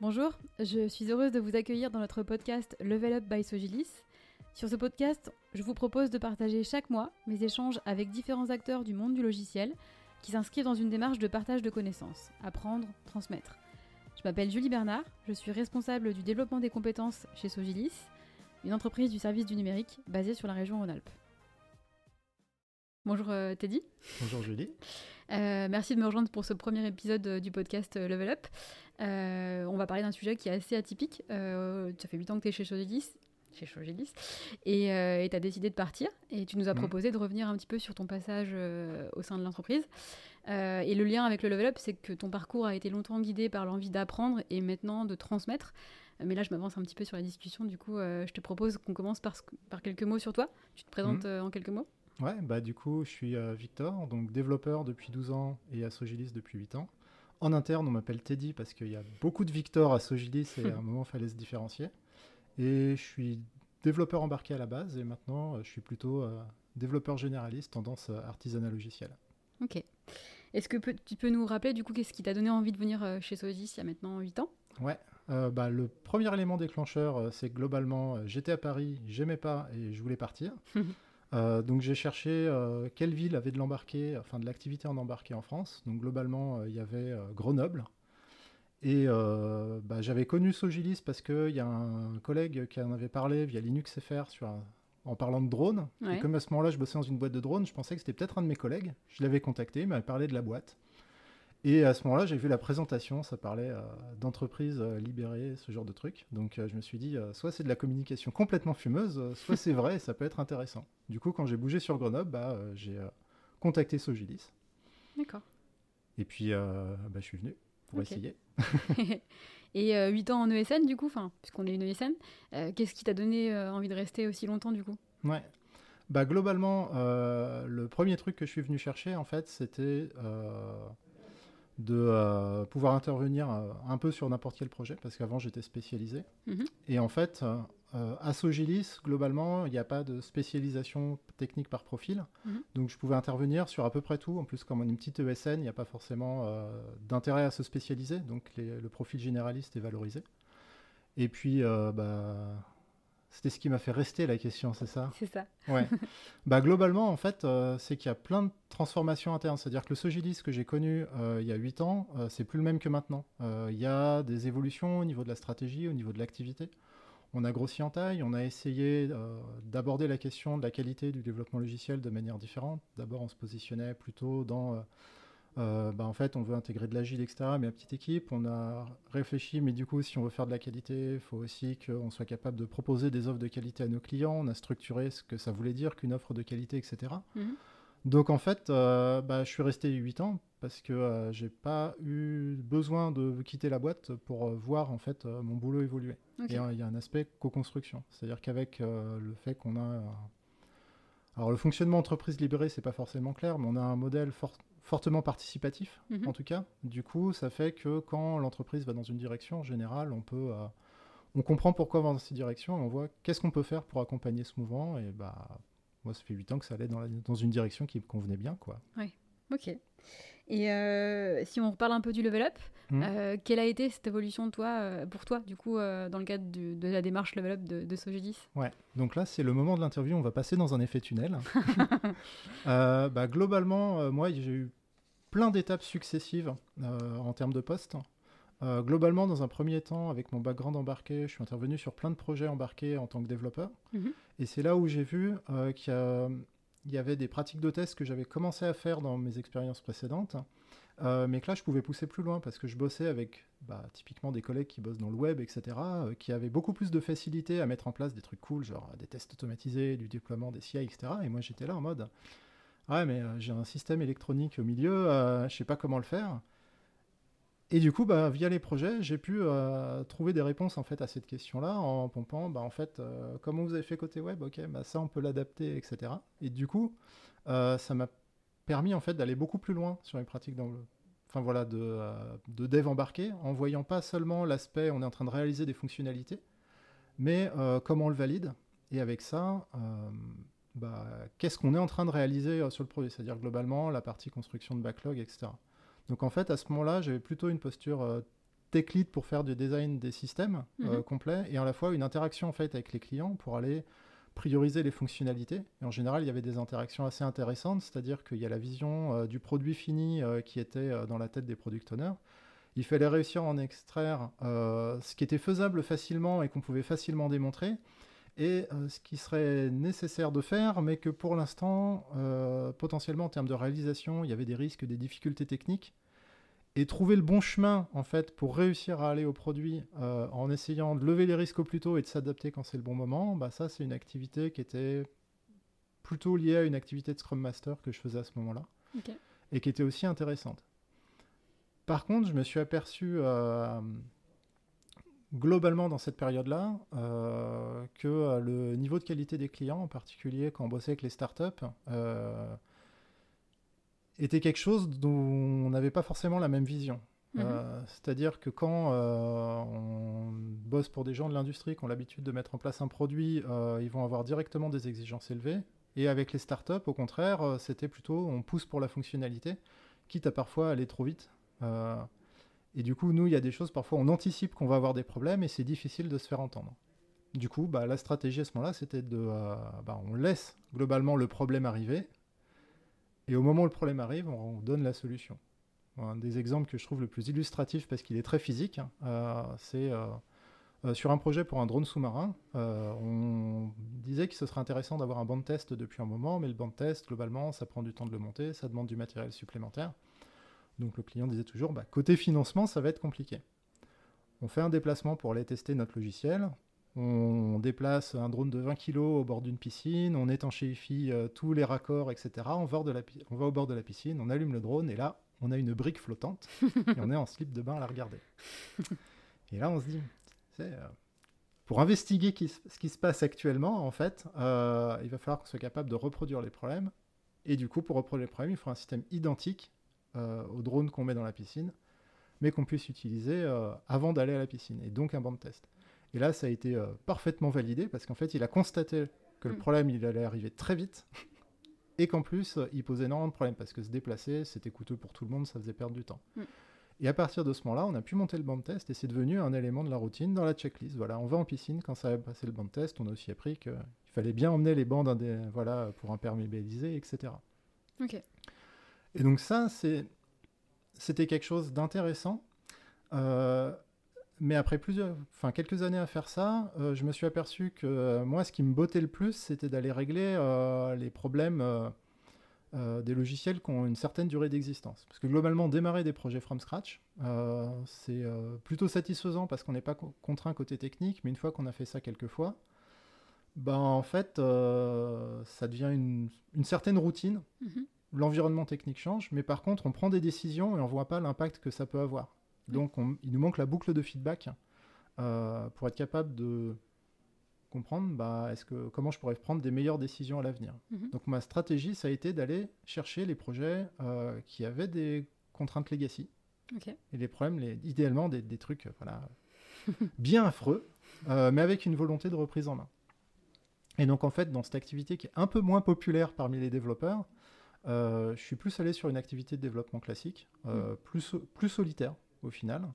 Bonjour, je suis heureuse de vous accueillir dans notre podcast Level Up by Sogilis. Sur ce podcast, je vous propose de partager chaque mois mes échanges avec différents acteurs du monde du logiciel qui s'inscrivent dans une démarche de partage de connaissances, apprendre, transmettre. Je m'appelle Julie Bernard, je suis responsable du développement des compétences chez Sogilis, une entreprise du service du numérique basée sur la région Rhône-Alpes. Bonjour euh, Teddy. Bonjour Julie. Euh, merci de me rejoindre pour ce premier épisode euh, du podcast Level Up. on va parler d'un sujet qui est assez atypique. ça fait 8 ans que tu es chez Sogilis, chez et tu as décidé de partir. Et tu nous as mhm. proposé de revenir un petit peu sur ton passage au sein de l'entreprise. et le lien avec le Level Up, c'est que ton parcours a été longtemps guidé par l'envie d'apprendre et maintenant de transmettre. Mais là, je m'avance un petit peu sur la discussion. Du coup, je te propose qu'on commence par, par, quelques mots sur toi. Tu te présentes mhm. en quelques mots Ouais, bah du coup, je suis euh, Victor, donc développeur depuis 12 ans et à Sogilis depuis 8 ans. En interne, on m'appelle Teddy parce qu'il y a beaucoup de Victor à Sogilis et à un moment, il fallait se différencier. Et je suis développeur embarqué à la base et maintenant, euh, je suis plutôt euh, développeur généraliste, tendance artisanat logiciel. Ok. Est-ce que tu peux nous rappeler du coup qu'est-ce qui t'a donné envie de venir chez Sogilis il y a maintenant 8 ans? Ouais, bah, le premier élément déclencheur, c'est globalement, j'étais à Paris, j'aimais pas et je voulais partir. Euh, donc j'ai cherché euh, quelle ville avait de l'embarqué, enfin de l'activité en embarqué en France. Donc globalement, euh, il y avait Grenoble. Et bah, j'avais connu Sogilis parce qu'il y a un collègue qui en avait parlé via Linux FR sur en parlant de drone. Et comme à ce moment-là, je bossais dans une boîte de drone, je pensais que c'était peut-être un de mes collègues. Je l'avais contacté, il m'avait parlé de la boîte. Et à ce moment-là, j'ai vu la présentation, ça parlait euh, d'entreprises euh, libérées, ce genre de trucs. Donc euh, je me suis dit, soit c'est de la communication complètement fumeuse, soit c'est vrai et ça peut être intéressant. Du coup, quand j'ai bougé sur Grenoble, bah, j'ai contacté Sogilis. D'accord. Et puis, bah, je suis venu pour essayer. et 8 ans en ESN, du coup, puisqu'on est une ESN, qu'est-ce qui t'a donné envie de rester aussi longtemps, du coup? Ouais. Bah, globalement, le premier truc que je suis venu chercher, en fait, c'était de euh, pouvoir intervenir euh, un peu sur n'importe quel projet, parce qu'avant j'étais spécialisé. Mhm. Et en fait, euh, à Sogilis, globalement, il n'y a pas de spécialisation technique par profil. Mhm. Donc je pouvais intervenir sur à peu près tout. En plus, comme on est une petite ESN, il n'y a pas forcément d'intérêt à se spécialiser. Donc le profil généraliste est valorisé. Et puis, bah, c'était ce qui m'a fait rester la question, c'est ça? C'est ça. Ouais. bah, globalement, en fait, euh, c'est qu'il y a plein de transformations internes. C'est-à-dire que le Sogilis que j'ai connu euh, il y a 8 ans, euh, c'est plus le même que maintenant. Il y a des évolutions au niveau de la stratégie, au niveau de l'activité. On a grossi en taille, on a essayé d'aborder la question de la qualité du développement logiciel de manière différente. D'abord, on se positionnait plutôt dans euh, bah, en fait, on veut intégrer de l'agile, etc., mais à petite équipe, on a réfléchi, mais du coup, si on veut faire de la qualité, il faut aussi qu'on soit capable de proposer des offres de qualité à nos clients. On a structuré ce que ça voulait dire qu'une offre de qualité, etc. Mhm. Donc, en fait, euh, bah, je suis resté 8 ans parce que euh, j'ai pas eu besoin de quitter la boîte pour voir en fait mon boulot évoluer. Et il y a un aspect co-construction, c'est-à-dire qu'avec le fait qu'on a alors le fonctionnement entreprise libérée, c'est pas forcément clair, mais on a un modèle fort, fortement participatif, mhm. en tout cas. Du coup, ça fait que quand l'entreprise va dans une direction, en général, on peut... Euh, on comprend pourquoi va dans cette direction et on voit qu'est-ce qu'on peut faire pour accompagner ce mouvement. Et bah, moi, ça fait 8 ans que ça allait dans, dans une direction qui me convenait bien, quoi. Oui, ok. Et euh, si on reparle un peu du level up, hmm. euh, quelle a été cette évolution toi, pour toi, du coup, dans le cadre de la démarche level up de, de Sogedis? Ouais, donc là, c'est le moment de l'interview, on va passer dans un effet tunnel. bah, globalement, moi, j'ai eu plein d'étapes successives euh, en termes de postes. Euh, globalement, dans un premier temps, avec mon background embarqué, je suis intervenu sur plein de projets embarqués en tant que développeur. Mhm. Et c'est là où j'ai vu euh, qu'il y, avait des pratiques de test que j'avais commencé à faire dans mes expériences précédentes, mais que là, je pouvais pousser plus loin parce que je bossais avec bah, typiquement des collègues qui bossent dans le web, etc., qui avaient beaucoup plus de facilité à mettre en place des trucs cool, genre des tests automatisés, du déploiement des CI, etc. Et moi, j'étais là en mode Ouais, mais euh, j'ai un système électronique au milieu, euh, je sais pas comment le faire. Et du coup, bah, via les projets, j'ai pu euh, trouver des réponses en fait à cette question-là en pompant, bah, en fait, comment vous avez fait côté web, ok, bah, ça on peut l'adapter, etc. Et du coup, ça m'a permis en fait d'aller beaucoup plus loin sur les pratiques dans enfin voilà, de, de dev embarqué, en voyant pas seulement l'aspect on est en train de réaliser des fonctionnalités, mais comment on le valide. Et avec ça, bah, qu'est-ce qu'on est en train de réaliser euh, sur le produit, c'est-à-dire globalement la partie construction de backlog, etc. Donc en fait, à ce moment-là, j'avais plutôt une posture euh, tech lead pour faire du design des systèmes Mhm. complets et à la fois une interaction en fait avec les clients pour aller prioriser les fonctionnalités. Et en général, il y avait des interactions assez intéressantes, c'est-à-dire qu'il y a la vision euh, du produit fini euh, qui était euh, dans la tête des product owners. Il fallait réussir à en extraire euh, ce qui était faisable facilement et qu'on pouvait facilement démontrer, et euh, ce qui serait nécessaire de faire, mais que pour l'instant, euh, potentiellement en termes de réalisation, il y avait des risques, des difficultés techniques. Et trouver le bon chemin, en fait, pour réussir à aller au produit euh, en essayant de lever les risques au plus tôt et de s'adapter quand c'est le bon moment, bah ça, c'est une activité qui était plutôt liée à une activité de Scrum Master que je faisais à ce moment-là et qui était aussi intéressante. Par contre, je me suis aperçu globalement dans cette période-là euh, que euh, le niveau de qualité des clients, en particulier quand on bossait avec les startups, euh, était quelque chose dont on n'avait pas forcément la même vision. Mhm. Euh, C'est-à-dire que quand on bosse pour des gens de l'industrie qui ont l'habitude de mettre en place un produit, ils vont avoir directement des exigences élevées. Et avec les startups, au contraire, c'était plutôt on pousse pour la fonctionnalité, quitte à parfois aller trop vite. Et du coup, nous, il y a des choses, parfois on anticipe qu'on va avoir des problèmes et c'est difficile de se faire entendre. Du coup, bah, la stratégie à ce moment-là, c'était de. euh, bah, on laisse globalement le problème arriver. Et au moment où le problème arrive, on, on donne la solution. Un des exemples que je trouve le plus illustratif parce qu'il est très physique, hein, euh, c'est euh, sur un projet pour un drone sous-marin. on disait que ce serait intéressant d'avoir un banc de test depuis un moment, mais le banc de test, globalement, ça prend du temps de le monter, ça demande du matériel supplémentaire. Donc le client disait toujours, bah, côté financement, ça va être compliqué. On fait un déplacement pour aller tester notre logiciel. On déplace un drone de 20 kg au bord d'une piscine, on étanchéifie euh, tous les raccords, etc. On va, de la pi- on va au bord de la piscine, on allume le drone et là, on a une brique flottante et on est en slip de bain à la regarder. Et là, on se dit, c'est, euh, pour investiguer qui ce qui se passe actuellement, en fait, euh, il va falloir qu'on soit capable de reproduire les problèmes. Et du coup, pour reproduire les problèmes, il faut un système identique euh, au drone qu'on met dans la piscine, mais qu'on puisse utiliser euh, avant d'aller à la piscine, et donc un banc de test. Et là, ça a été euh, parfaitement validé, parce qu'en fait, il a constaté que le Mm. problème, il allait arriver très vite, et qu'en plus, il posait énormément de problèmes, parce que se déplacer, c'était coûteux pour tout le monde, ça faisait perdre du temps. Mm. Et à partir de ce moment-là, on a pu monter le banc de test, et c'est devenu un élément de la routine dans la checklist. Voilà, on va en piscine, quand ça va passer le banc de test, on a aussi appris qu'il fallait bien emmener les bancs d'un des- voilà, pour imperméabiliser, etc. Ok. Et donc ça, c'était quelque chose d'intéressant. Euh, mais après plusieurs, enfin quelques années à faire ça, euh, je me suis aperçu que euh, moi, ce qui me bottait le plus, c'était d'aller régler les problèmes des logiciels qui ont une certaine durée d'existence. Parce que globalement, démarrer des projets from scratch, c'est plutôt satisfaisant parce qu'on n'est pas co- contraint côté technique, mais une fois qu'on a fait ça quelques fois, ben, en fait, ça devient une, une certaine routine Mhm. L'environnement technique change, mais par contre, on prend des décisions et on voit pas l'impact que ça peut avoir. Donc, on- il nous manque la boucle de feedback euh, pour être capable de comprendre bah, est-ce que, comment je pourrais prendre des meilleures décisions à l'avenir. Mhm. Donc, ma stratégie, ça a été d'aller chercher les projets euh, qui avaient des contraintes legacy et les problèmes, les, idéalement des, des trucs euh, voilà, bien affreux, euh, mais avec une volonté de reprise en main. Et donc en fait, dans cette activité qui est un peu moins populaire parmi les développeurs, je suis plus allé sur une activité de développement classique, euh, plus, so- plus solitaire au final.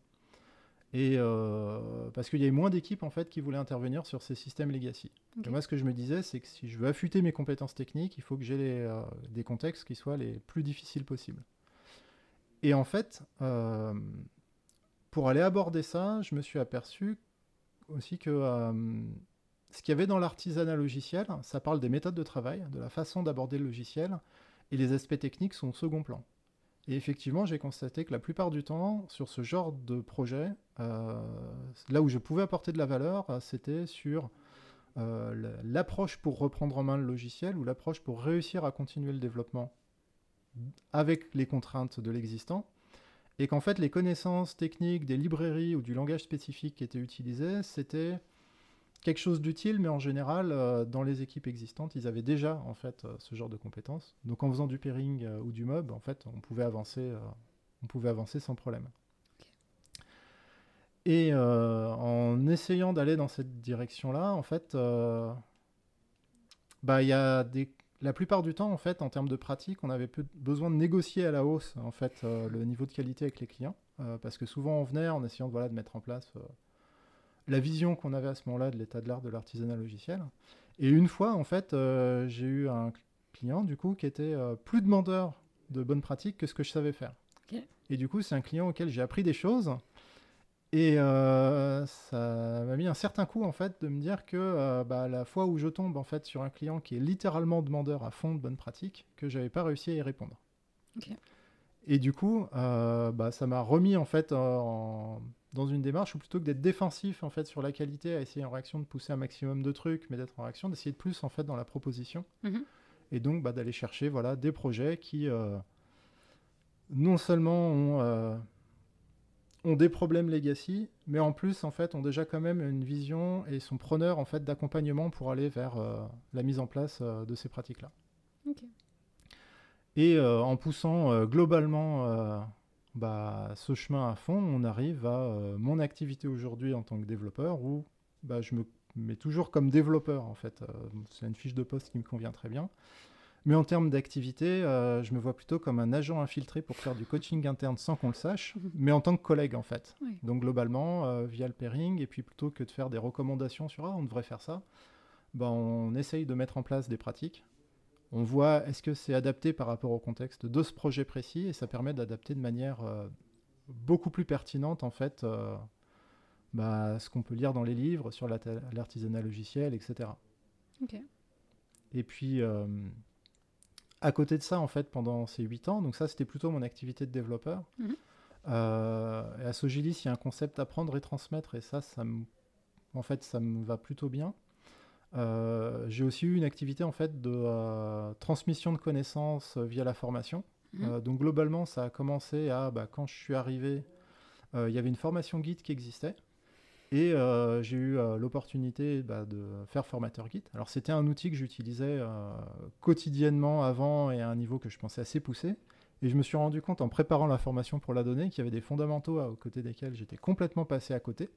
Et euh, parce qu'il y avait moins d'équipes en fait qui voulaient intervenir sur ces systèmes legacy. Ok. Et moi, ce que je me disais, c'est que si je veux affûter mes compétences techniques, il faut que j'ai euh, des contextes qui soient les plus difficiles possibles. Et en fait, euh, pour aller aborder ça, je me suis aperçu aussi que euh, ce qu'il y avait dans l'artisanat logiciel, ça parle des méthodes de travail, de la façon d'aborder le logiciel, et les aspects techniques sont au second plan. Et effectivement, j'ai constaté que la plupart du temps, sur ce genre de projet, euh, là où je pouvais apporter de la valeur, euh, c'était sur euh, l'approche pour reprendre en main le logiciel ou l'approche pour réussir à continuer le développement avec les contraintes de l'existant. Et qu'en fait, les connaissances techniques des librairies ou du langage spécifique qui étaient utilisés, c'était quelque chose d'utile, mais en général, euh, dans les équipes existantes, ils avaient déjà en fait euh, ce genre de compétences. Donc en faisant du pairing euh, ou du mob, en fait, on pouvait avancer, on pouvait avancer sans problème. Et euh, en essayant d'aller dans cette direction-là, en fait, euh, bah, y a des... la plupart du temps, en fait, en termes de pratique, on avait besoin de négocier à la hausse en fait, euh, le niveau de qualité avec les clients. parce que souvent on venait en essayant de, voilà, de mettre en place la vision qu'on avait à ce moment-là de l'état de l'art de l'artisanat logiciel. Et une fois, en fait, euh, j'ai eu un client, du coup, qui était euh, plus demandeur de bonnes pratiques que ce que je savais faire. Et du coup, c'est un client auquel j'ai appris des choses. Et euh, ça m'a mis un certain coup, en fait, de me dire que bah, la fois où je tombe, en fait, sur un client qui est littéralement demandeur à fond de bonnes pratiques, que j'avais pas réussi à y répondre. Et du coup, bah, ça m'a remis, en fait, en- dans une démarche où plutôt que d'être défensif, en fait, sur la qualité, à essayer en réaction de pousser un maximum de trucs, mais d'être en réaction, d'essayer de plus, en fait, dans la proposition. Mhm. Et donc, bah, d'aller chercher, voilà, des projets qui, euh, non seulement ont, euh, ont des problèmes legacy, mais en plus, en fait, ont déjà quand même une vision et sont preneurs, en fait, d'accompagnement pour aller vers euh, la mise en place de ces pratiques-là. Ok. Et en poussant globalement bah, ce chemin à fond, on arrive à euh, mon activité aujourd'hui en tant que développeur où bah, je me mets toujours comme développeur en fait. Euh, c'est une fiche de poste qui me convient très bien. Mais en termes d'activité, euh, je me vois plutôt comme un agent infiltré pour faire du coaching interne sans qu'on le sache, Mhm. mais en tant que collègue en fait. Oui. Donc globalement, via le pairing, et puis plutôt que de faire des recommandations sur ah, on devrait faire ça, bah, on essaye de mettre en place des pratiques. On voit est-ce que c'est adapté par rapport au contexte de ce projet précis, et ça permet d'adapter de manière euh, beaucoup plus pertinente en fait euh, bah, ce qu'on peut lire dans les livres sur la- l'artisanat logiciel, etc. Et puis, euh, à côté de ça, en fait, pendant ces 8 ans, donc ça, c'était plutôt mon activité de développeur. Mhm. Et à Sogilis, il y a un concept apprendre et transmettre, et ça, ça me, en fait, ça me va plutôt bien. Euh, J'ai aussi eu une activité, en fait, de euh, transmission de connaissances euh, via la formation. Mhm. Donc, globalement, ça a commencé à, bah, quand je suis arrivé, il y avait une formation guide qui existait. Et euh, j'ai eu euh, l'opportunité bah, de faire formateur guide. Alors c'était un outil que j'utilisais euh, quotidiennement avant et à un niveau que je pensais assez poussé. Et je me suis rendu compte en préparant la formation pour la donner qu'il y avait des fondamentaux à- aux côtés desquels j'étais complètement passé à côté.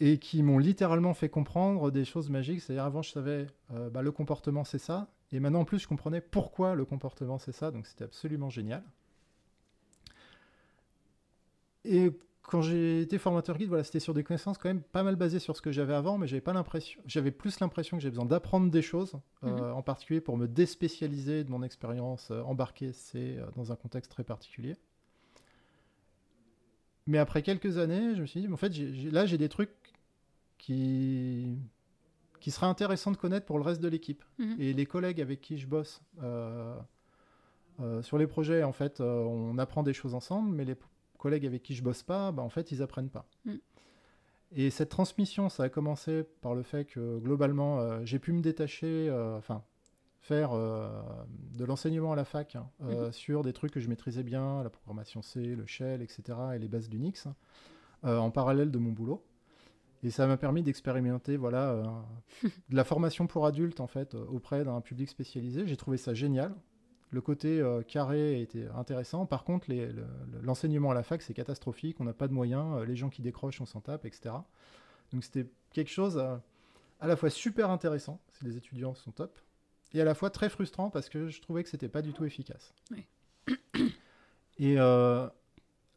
Et qui m'ont littéralement fait comprendre des choses magiques. C'est-à-dire avant je savais euh, bah, le comportement c'est ça. Et maintenant en plus je comprenais pourquoi le comportement c'est ça. Donc c'était absolument génial. Et quand j'ai été formateur guide, voilà, c'était sur des connaissances quand même pas mal basées sur ce que j'avais avant, mais j'avais pas l'impression, j'avais plus l'impression que j'ai besoin d'apprendre des choses, euh, en particulier pour me déspécialiser de mon expérience euh, embarquée, c'est euh, dans un contexte très particulier. Mais après quelques années, je me suis dit, mais en fait, là, j'ai des trucs qui qui seraient intéressants de connaître pour le reste de l'équipe. Mhm. Et les collègues avec qui je bosse euh, euh, sur les projets, en fait, euh, on apprend des choses ensemble, mais les collègues avec qui je bosse pas, bah, en fait, ils apprennent pas. Mm. Et cette transmission, ça a commencé par le fait que globalement, euh, j'ai pu me détacher, euh, enfin, faire euh, de l'enseignement à la fac hein, euh, sur des trucs que je maîtrisais bien, la programmation C, le shell, etc., et les bases d'Unix, en parallèle de mon boulot. Et ça m'a permis d'expérimenter voilà, euh, de la formation pour adultes en fait, euh, auprès d'un public spécialisé. J'ai trouvé ça génial. Le côté euh, carré était intéressant. Par contre, le- l'enseignement à la fac, c'est catastrophique. On n'a pas de moyens. les gens qui décrochent, on s'en tape, etc. Donc c'était quelque chose à la fois super intéressant, si les étudiants sont top, et à la fois très frustrant parce que je trouvais que c'était pas du tout efficace. Oui. Et euh,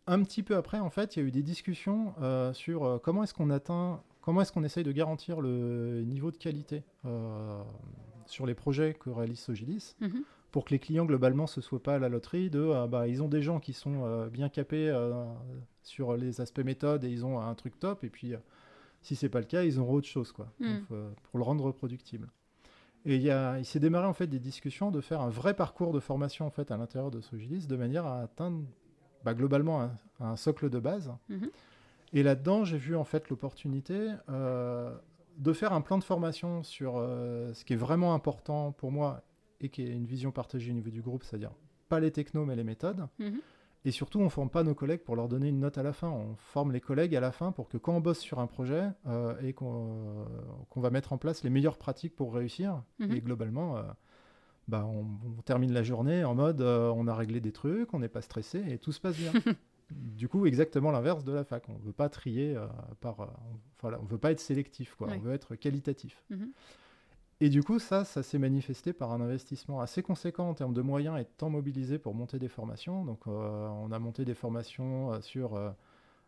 un petit peu après, en fait, il y a eu des discussions euh, sur euh, comment est-ce qu'on atteint, comment est-ce qu'on essaye de garantir le niveau de qualité euh, sur les projets que réalise Sogilis Mhm. pour que les clients globalement ce soit pas à la loterie de ah, bah ils ont des gens qui sont bien capés sur les aspects méthodes et ils ont un truc top et puis si c'est pas le cas ils auront autre chose quoi Mm. Donc, euh, pour le rendre reproductible et il, il s'est démarré en fait des discussions de faire un vrai parcours de formation en fait à l'intérieur de Sogilis de manière à atteindre bah, globalement un, un socle de base Mhm. et là-dedans j'ai vu en fait l'opportunité euh, de faire un plan de formation sur euh, ce qui est vraiment important pour moi et qui est une vision partagée au niveau du groupe, c'est-à-dire pas les technos mais les méthodes. Mhm. Et surtout, on ne forme pas nos collègues pour leur donner une note à la fin. On forme les collègues à la fin pour que quand on bosse sur un projet euh, et qu'on va mettre en place les meilleures pratiques pour réussir, Mhm. et globalement, bah, on, on termine la journée en mode euh, on a réglé des trucs, on n'est pas stressé et tout se passe bien. du coup, exactement l'inverse de la fac. On ne veut pas trier euh, par. euh, on, voilà, on veut pas être sélectif, quoi. Ouais. on veut être qualitatif. Mhm. Et du coup, ça, ça s'est manifesté par un investissement assez conséquent en termes de moyens et de temps mobilisé pour monter des formations. Donc, on a monté des formations sur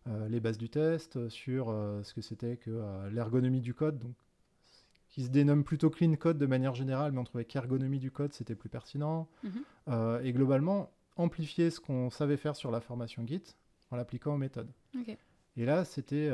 les bases du test, sur ce que c'était que l'ergonomie du code, donc, qui se dénomme plutôt clean code de manière générale, mais on trouvait qu'ergonomie du code, c'était plus pertinent. Mhm. et globalement, amplifier ce qu'on savait faire sur la formation Git en l'appliquant aux méthodes. Et là, c'était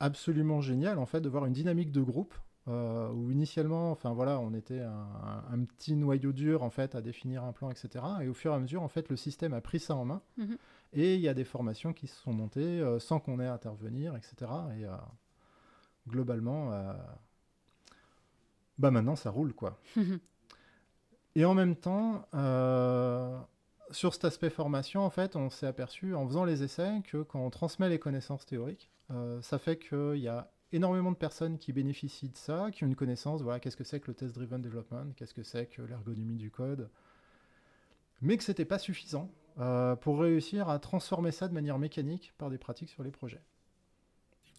absolument génial en fait de voir une dynamique de groupe euh, où initialement, enfin voilà, on était un, petit noyau dur en fait à définir un plan, etc. Et au fur et à mesure, en fait, le système a pris ça en main. Mhm. Et il y a des formations qui se sont montées euh, sans qu'on ait à intervenir, etc. Et euh, globalement, bah maintenant ça roule quoi. et en même temps, sur cet aspect formation, en fait, on s'est aperçu en faisant les essais que quand on transmet les connaissances théoriques, euh, ça fait qu'il y a énormément de personnes qui bénéficient de ça, qui ont une connaissance, voilà, qu'est-ce que c'est que le test-driven development, qu'est-ce que c'est que l'ergonomie du code, mais que c'était pas suffisant euh, pour réussir à transformer ça de manière mécanique par des pratiques sur les projets.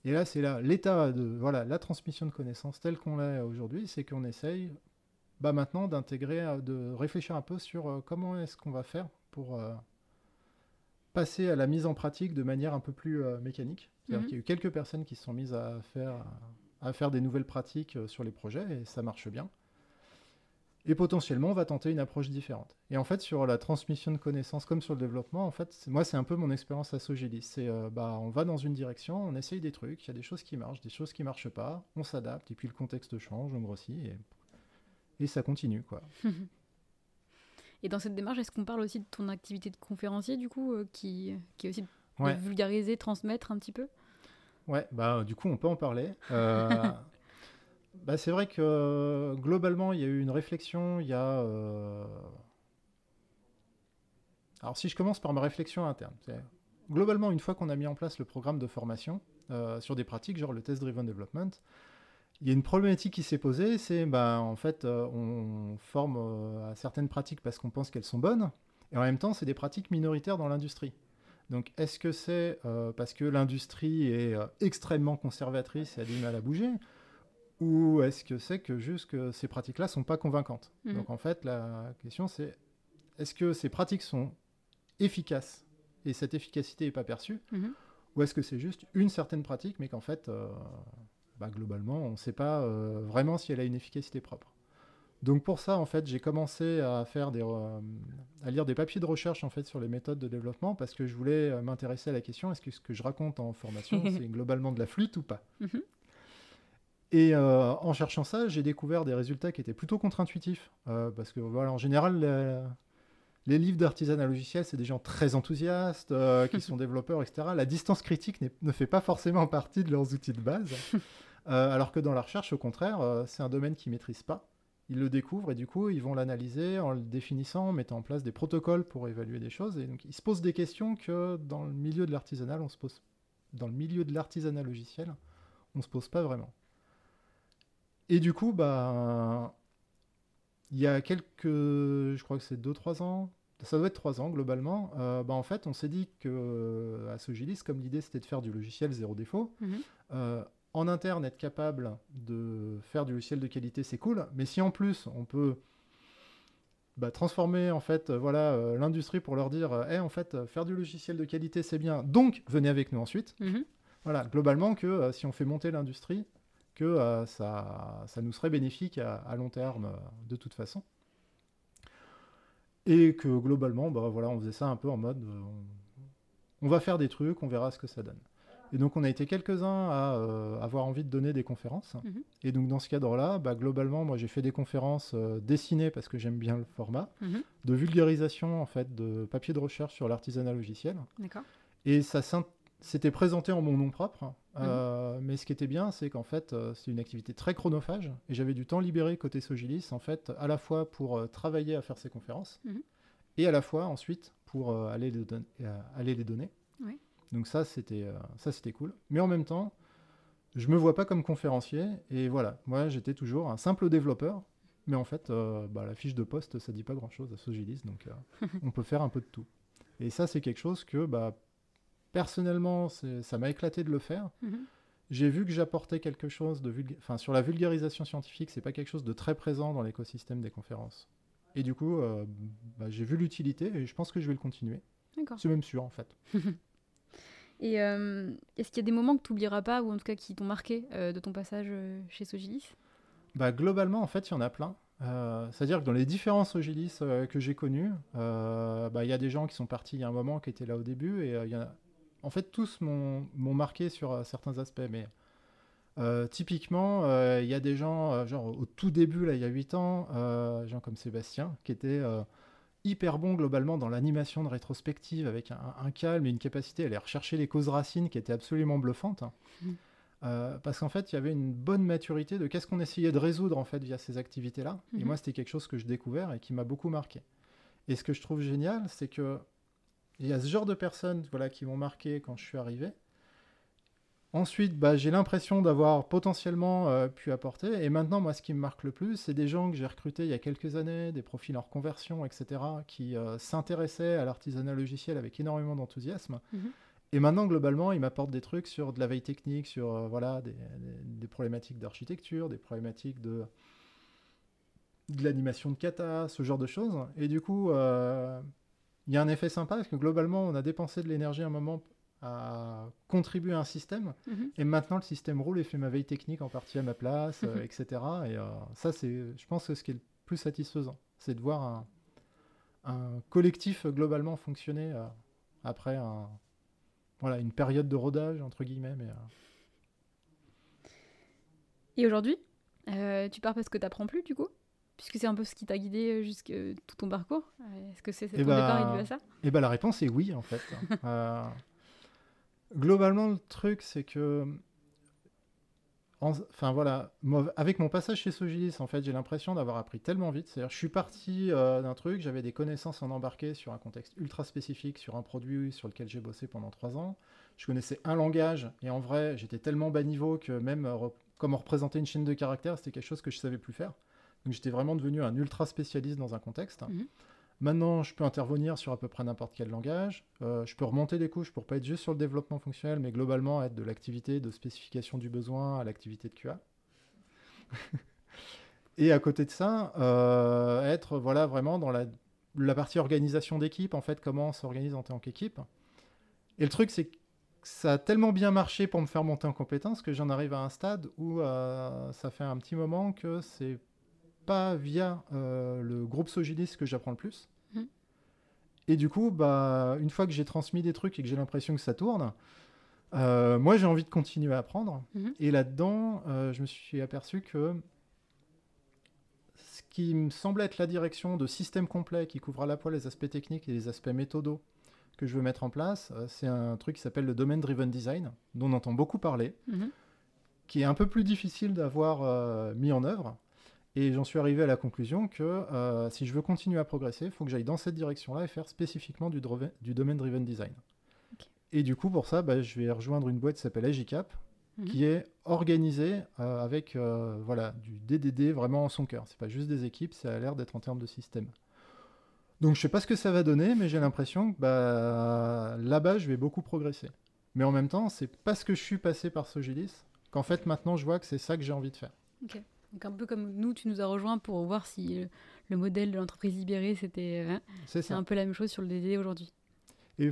Et là, c'est là l'état de voilà la transmission de connaissances telle qu'on l'a aujourd'hui, c'est qu'on essaye bah, maintenant d'intégrer, euh, de réfléchir un peu sur comment est-ce qu'on va faire pour passer à la mise en pratique de manière un peu plus mécanique. C'est-à-dire Mhm. qu'il y a eu quelques personnes qui se sont mises à faire, à faire des nouvelles pratiques euh, sur les projets et ça marche bien. Et potentiellement, on va tenter une approche différente. Et en fait, sur la transmission de connaissances comme sur le développement, en fait, moi, c'est un peu mon expérience à Sogelis. C'est, euh, bah, on va dans une direction, on essaye des trucs, il y a des choses qui marchent, des choses qui marchent pas, on s'adapte, et puis le contexte change, on grossit, et, et ça continue, quoi. Et dans cette démarche, est-ce qu'on parle aussi de ton activité de conférencier, du coup, euh, qui, qui est aussi de Ouais. vulgariser, transmettre un petit peu? Ouais, bah du coup on peut en parler. Euh, bah, c'est vrai que globalement il y a eu une réflexion, il y a... euh, Alors si je commence par ma réflexion interne, globalement une fois qu'on a mis en place le programme de formation euh, sur des pratiques genre le test driven development, il y a une problématique qui s'est posée, c'est bah, en fait euh, on forme euh, à certaines pratiques parce qu'on pense qu'elles sont bonnes, et en même temps c'est des pratiques minoritaires dans l'industrie. Donc, est-ce que c'est euh, parce que l'industrie est euh, extrêmement conservatrice et a du mal à bouger Ou est-ce que c'est que juste que ces pratiques-là sont pas convaincantes? Mhm. Donc, en fait, la question c'est est-ce que ces pratiques sont efficaces et cette efficacité n'est pas perçue? Mhm. Ou est-ce que c'est juste une certaine pratique, mais qu'en fait, euh, bah, globalement, on ne sait pas euh, vraiment si elle a une efficacité propre? Donc pour ça, en fait, j'ai commencé à faire des, euh, à lire des papiers de recherche en fait sur les méthodes de développement parce que je voulais m'intéresser à la question est-ce que ce que je raconte en formation c'est globalement de la flûte ou pas? Mhm. Et euh, en cherchant ça, j'ai découvert des résultats qui étaient plutôt contre-intuitifs euh, parce que voilà, en général, les, les livres d'artisanat logiciel, c'est des gens très enthousiastes euh, qui sont développeurs, etc. La distance critique ne fait pas forcément partie de leurs outils de base. Alors que dans la recherche, au contraire, c'est un domaine qu'ils maîtrisent pas. Ils le découvrent et du coup, ils vont l'analyser en le définissant, en mettant en place des protocoles pour évaluer des choses. Et donc, ils se posent des questions que dans le milieu de l'artisanal, on se pose, dans le milieu de l'artisanat logiciel, on se pose pas vraiment. Et du coup, bah, il y a quelques, je crois que c'est 2-3 ans, ça doit être 3 ans globalement, euh, bah, en fait, on s'est dit que à Sogilis, comme l'idée c'était de faire du logiciel zéro défaut, Mhm. euh, en interne, être capable de faire du logiciel de qualité, c'est cool. Mais si en plus on peut bah, transformer en fait, euh, voilà, euh, l'industrie pour leur dire, euh, Eh, en fait, euh, faire du logiciel de qualité, c'est bien. Donc, venez avec nous ensuite. Mhm. Voilà, globalement que euh, si on fait monter l'industrie, que euh, ça, ça nous serait bénéfique à, à long terme euh, de toute façon. Et que globalement, bah, voilà, on faisait ça un peu en mode, euh, on, on va faire des trucs, on verra ce que ça donne. Et donc on a été quelques-uns à euh, avoir envie de donner des conférences. Mhm. Et donc dans ce cadre-là, bah, globalement, moi j'ai fait des conférences euh, dessinées parce que j'aime bien le format, Mhm. de vulgarisation en fait de papier de recherche sur l'artisanat logiciel. Et ça s'était présenté en mon nom propre. Euh, mais ce qui était bien, c'est qu'en fait, euh, c'est une activité très chronophage. Et j'avais du temps libéré côté Sogilis, en fait, à la fois pour euh, travailler à faire ces conférences, Mhm. et à la fois ensuite pour aller, les don- aller les donner. Donc ça, c'était ça, c'était cool. Mais en même temps, je me vois pas comme conférencier. Et voilà, moi, j'étais toujours un simple développeur. Mais en fait, bah, la fiche de poste, ça dit pas grand-chose à Sogilis. Donc, on peut faire un peu de tout. Et ça, c'est quelque chose que, bah, personnellement, ça m'a éclaté de le faire. Mhm. j'ai vu que j'apportais quelque chose de vulga- enfin, sur la vulgarisation scientifique, c'est pas quelque chose de très présent dans l'écosystème des conférences. Et du coup, euh, bah, j'ai vu l'utilité et je pense que je vais le continuer. C'est même sûr en fait. Et euh, est-ce qu'il y a des moments que tu n'oublieras pas, ou en tout cas qui t'ont marqué euh, de ton passage chez Sogilis? Bah, globalement, en fait, il y en a plein. Euh, C'est-à-dire que dans les différents Sogilis euh, que j'ai connus, euh, bah, il y a des gens qui sont partis il y a un moment, qui étaient là au début, et il y en a... En fait, tous m'ont marqué sur euh, certains aspects, mais euh, typiquement, euh, il y a des gens, euh, genre au tout début, là, il y a 8 ans, euh, gens comme Sébastien, qui étaient hyper bons globalement dans l'animation de rétrospective, avec un, un calme et une capacité à aller rechercher les causes racines qui étaient absolument bluffantes. Mhm. Euh, parce qu'en fait, il y avait une bonne maturité de qu'est-ce qu'on essayait de résoudre en fait via ces activités-là. Et Mhm. moi, c'était quelque chose que je découvert et qui m'a beaucoup marqué. Et ce que je trouve génial, c'est que il y a ce genre de personnes, voilà, qui m'ont marqué quand je suis arrivé. Ensuite, bah, j'ai l'impression d'avoir potentiellement euh, pu apporter. Et maintenant, moi, ce qui me marque le plus, c'est des gens que j'ai recrutés il y a quelques années, des profils en reconversion, etc., qui euh, s'intéressaient à l'artisanat logiciel avec énormément d'enthousiasme. Mhm. Et maintenant, globalement, ils m'apportent des trucs sur de la veille technique, sur euh, voilà, des, des- des problématiques d'architecture, des problématiques de, de l'animation de kata, ce genre de choses. Et du coup, il y a un effet sympa parce que globalement, on a dépensé de l'énergie à un moment à contribuer à un système. Mhm. Et maintenant, le système roule et fait ma veille technique en partie à ma place, euh, etc. Et euh, ça, c'est, je pense que ce qui est le plus satisfaisant, c'est de voir un, un collectif euh, globalement fonctionner euh, après un, voilà, une période de rodage, entre guillemets. Mais, euh, Et aujourd'hui, euh, tu pars parce que tu n'apprends plus, du coup? Puisque c'est un peu ce qui t'a guidé jusque tout ton parcours. Euh, Est-ce que c'est ton Eh bah, départ est dû à ça? Eh ben la réponse est oui en fait. Euh, globalement le truc c'est que en- enfin voilà, avec mon passage chez Sogilis en fait j'ai l'impression d'avoir appris tellement vite. C'est-à-dire je suis parti euh, d'un truc, j'avais des connaissances en embarqué sur un contexte ultra spécifique, sur un produit sur lequel j'ai bossé pendant trois ans. Je connaissais un langage et en vrai j'étais tellement bas niveau que même euh, comment représenter une chaîne de caractères c'était quelque chose que je savais plus faire. Donc j'étais vraiment devenu un ultra spécialiste dans un contexte. Mhm. Maintenant, je peux intervenir sur à peu près n'importe quel langage. Euh, je peux remonter des couches pour pas être juste sur le développement fonctionnel, mais globalement être de l'activité de spécification du besoin à l'activité de QA. Et à côté de ça, euh, être voilà vraiment dans la, la partie organisation d'équipe, en fait, comment on s'organise en tant qu'équipe. Et le truc, c'est que ça a tellement bien marché pour me faire monter en compétence que j'en arrive à un stade où euh, ça fait un petit moment que c'est pas via euh, le groupe Sogilis que j'apprends le plus. Mhm. Et du coup, bah, une fois que j'ai transmis des trucs et que j'ai l'impression que ça tourne, euh, moi j'ai envie de continuer à apprendre. Mhm. Et là-dedans, euh, je me suis aperçu que ce qui me semblait être la direction de système complet qui couvre à la fois les aspects techniques et les aspects méthodaux que je veux mettre en place, c'est un truc qui s'appelle le Domain Driven Design, dont on entend beaucoup parler Mhm. qui est un peu plus difficile d'avoir mis en œuvre. Et j'en suis arrivé à la conclusion que euh, si je veux continuer à progresser, il faut que j'aille dans cette direction-là et faire spécifiquement du, drove- du domain driven design. Et du coup, pour ça, bah, je vais rejoindre une boîte qui s'appelle Agicap, Mhm. qui est organisée euh, avec euh, voilà, du DDD vraiment en son cœur. C'est pas juste des équipes, ça a l'air d'être en termes de système. Donc je sais pas ce que ça va donner, mais j'ai l'impression que bah, là-bas, je vais beaucoup progresser. Mais en même temps, c'est parce que je suis passé par Sogilis qu'en fait maintenant je vois que c'est ça que j'ai envie de faire. Donc un peu comme nous, tu nous as rejoints pour voir si euh, le modèle de l'entreprise libérée, c'était euh, hein, C'est un peu la même chose sur le DD aujourd'hui. Et, et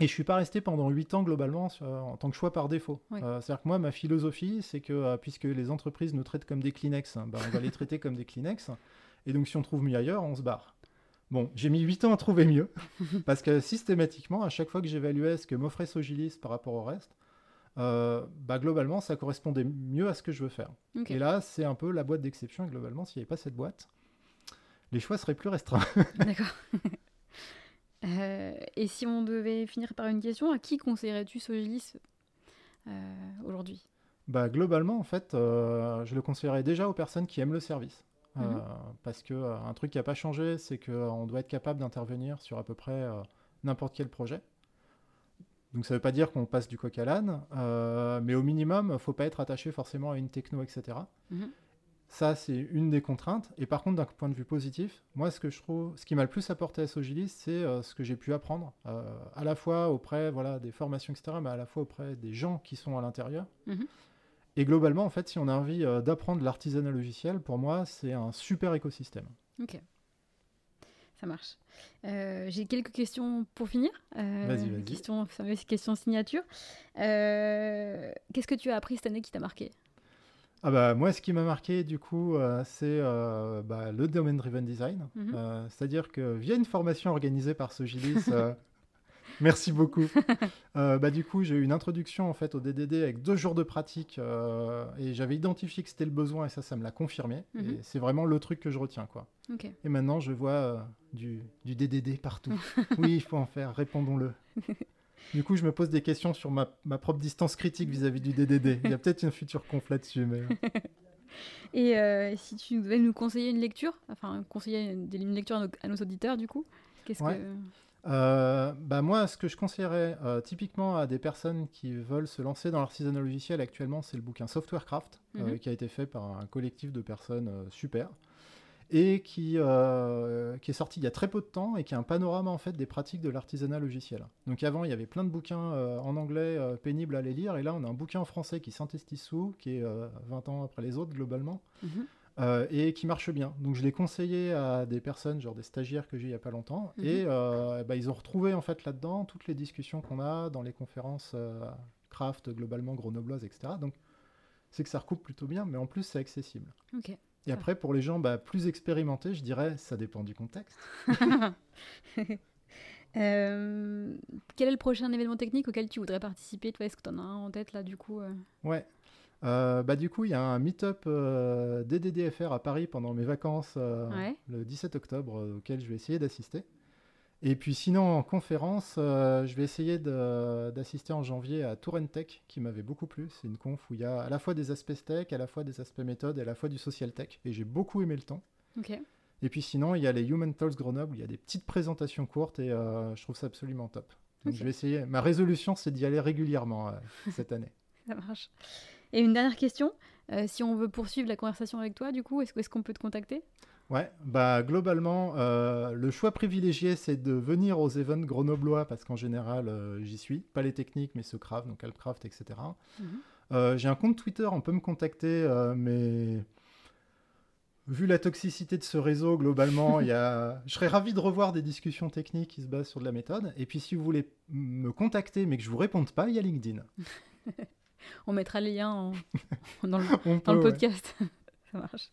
je suis pas resté pendant 8 ans globalement sur- en tant que choix par défaut. Euh, C'est-à-dire que moi, ma philosophie, c'est que euh, puisque les entreprises nous traitent comme des Kleenex, hein, bah, on va les traiter comme des Kleenex. Et donc si on trouve mieux ailleurs, on se barre. Bon, j'ai mis 8 ans à trouver mieux, parce que systématiquement, à chaque fois que j'évaluais ce que m'offrait Sogilis par rapport au reste, euh, bah, globalement, ça correspondait mieux à ce que je veux faire. Et là, c'est un peu la boîte d'exception. Et globalement, s'il n'y avait pas cette boîte, les choix seraient plus restreints. D'accord. Euh, et si on devait finir par une question, à qui conseillerais-tu Sogilis euh, aujourd'hui? Bah, globalement, en fait, je le conseillerais déjà aux personnes qui aiment le service. Mhm. parce que un truc qui n'a pas changé, c'est qu'on doit être capable d'intervenir sur à peu près n'importe quel projet. Donc ça ne veut pas dire qu'on passe du coq à l'âne, euh, mais au minimum, faut pas être attaché forcément à une techno, etc. Mhm. Ça, c'est une des contraintes. Et par contre, d'un point de vue positif, moi, ce que je trouve, ce qui m'a le plus apporté à Sogilis, c'est euh, ce que j'ai pu apprendre, euh, à la fois auprès voilà, des formations, etc., mais à la fois auprès des gens qui sont à l'intérieur. Mhm. Et globalement, en fait, si on a envie d'apprendre l'artisanat logiciel, pour moi, c'est un super écosystème. Ok. Ça marche. Euh, J'ai quelques questions pour finir. Euh, Vas-y, vas-y. Questions signature. Euh, Qu'est-ce que tu as appris cette année qui t'a marqué? Ah bah, moi, ce qui m'a marqué, du coup, c'est bah, le domain driven design. Mhm. C'est-à-dire que via une formation organisée par Sogilis, merci beaucoup. Euh, bah, du coup, j'ai eu une introduction en fait au DDD avec deux jours de pratique euh, et j'avais identifié que c'était le besoin et ça, ça me l'a confirmé. Mhm. Et c'est vraiment le truc que je retiens, quoi. Ok. Et maintenant, je vois euh, du, du DDD partout. oui, il faut en faire, répondons-le. Du coup, je me pose des questions sur ma, ma propre distance critique vis-à-vis du DDD. Il y a peut-être une future conf là-dessus, mais... Et si tu devais nous conseiller une lecture, enfin conseiller une, une lecture à nos, à nos auditeurs du coup, qu'est-ce Ouais. que... Euh, bah moi, ce que je conseillerais euh, typiquement à des personnes qui veulent se lancer dans l'artisanat logiciel actuellement, c'est le bouquin Softwarecraft, euh, Mhm. qui a été fait par un collectif de personnes euh, super et qui, qui est sorti il y a très peu de temps et qui est un panorama en fait des pratiques de l'artisanat logiciel. Donc avant, il y avait plein de bouquins en anglais pénibles à les lire et là, on a un bouquin en français qui s'intestit sous, qui est euh, 20 ans après les autres globalement. Mhm. Euh, et qui marche bien. Donc je l'ai conseillé à des personnes, genre des stagiaires que j'ai il n'y a pas longtemps, Mhm. et euh, bah, ils ont retrouvé en fait là-dedans toutes les discussions qu'on a dans les conférences euh, craft globalement grenobloises, etc. Donc c'est que ça recoupe plutôt bien, mais en plus c'est accessible. Et après pour les gens bah, plus expérimentés, je dirais ça dépend du contexte. Quel est le prochain événement technique auquel tu voudrais participer est-ce que tu en as un en tête là du coup Ouais. Euh, bah du coup, il y a un meet-up euh, DDDFR à Paris pendant mes vacances euh, Ouais. le 17 octobre euh, auquel je vais essayer d'assister. Et puis sinon, en conférence, je vais essayer d'assister en janvier à Tour Tech qui m'avait beaucoup plu. C'est une conf où il y a à la fois des aspects tech, à la fois des aspects méthode et à la fois du social tech. Et j'ai beaucoup aimé le temps. Et puis sinon, il y a les Human Talks Grenoble, où il y a des petites présentations courtes et je trouve ça absolument top. Donc je vais essayer. Ma résolution, c'est d'y aller régulièrement cette année. Ça marche. Et une dernière question. euh, si on veut poursuivre la conversation avec toi, du coup, est-ce est-ce qu'on peut te contacter? Ouais, bah globalement, euh, le choix privilégié, c'est de venir aux events grenoblois parce qu'en général, euh, j'y suis. Pas les techniques, mais ce craft, donc Alpcraft, etc. Mhm. J'ai un compte Twitter, on peut me contacter, mais vu la toxicité de ce réseau, globalement, il y a... je serais ravi de revoir des discussions techniques qui se basent sur de la méthode. Et puis, si vous voulez me contacter, mais que je vous réponde pas, il y a LinkedIn. On mettra les liens en- dans le, On dans le peut, ouais. podcast. Ça marche.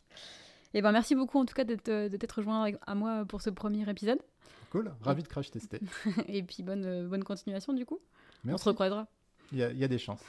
Et ben merci beaucoup en tout cas d'être de t'être rejoint avec- à moi pour ce premier épisode. Cool, ravi de crash tester. Et puis bonne, bonne continuation du coup. On Merci. se recroisera. Il y y a des chances.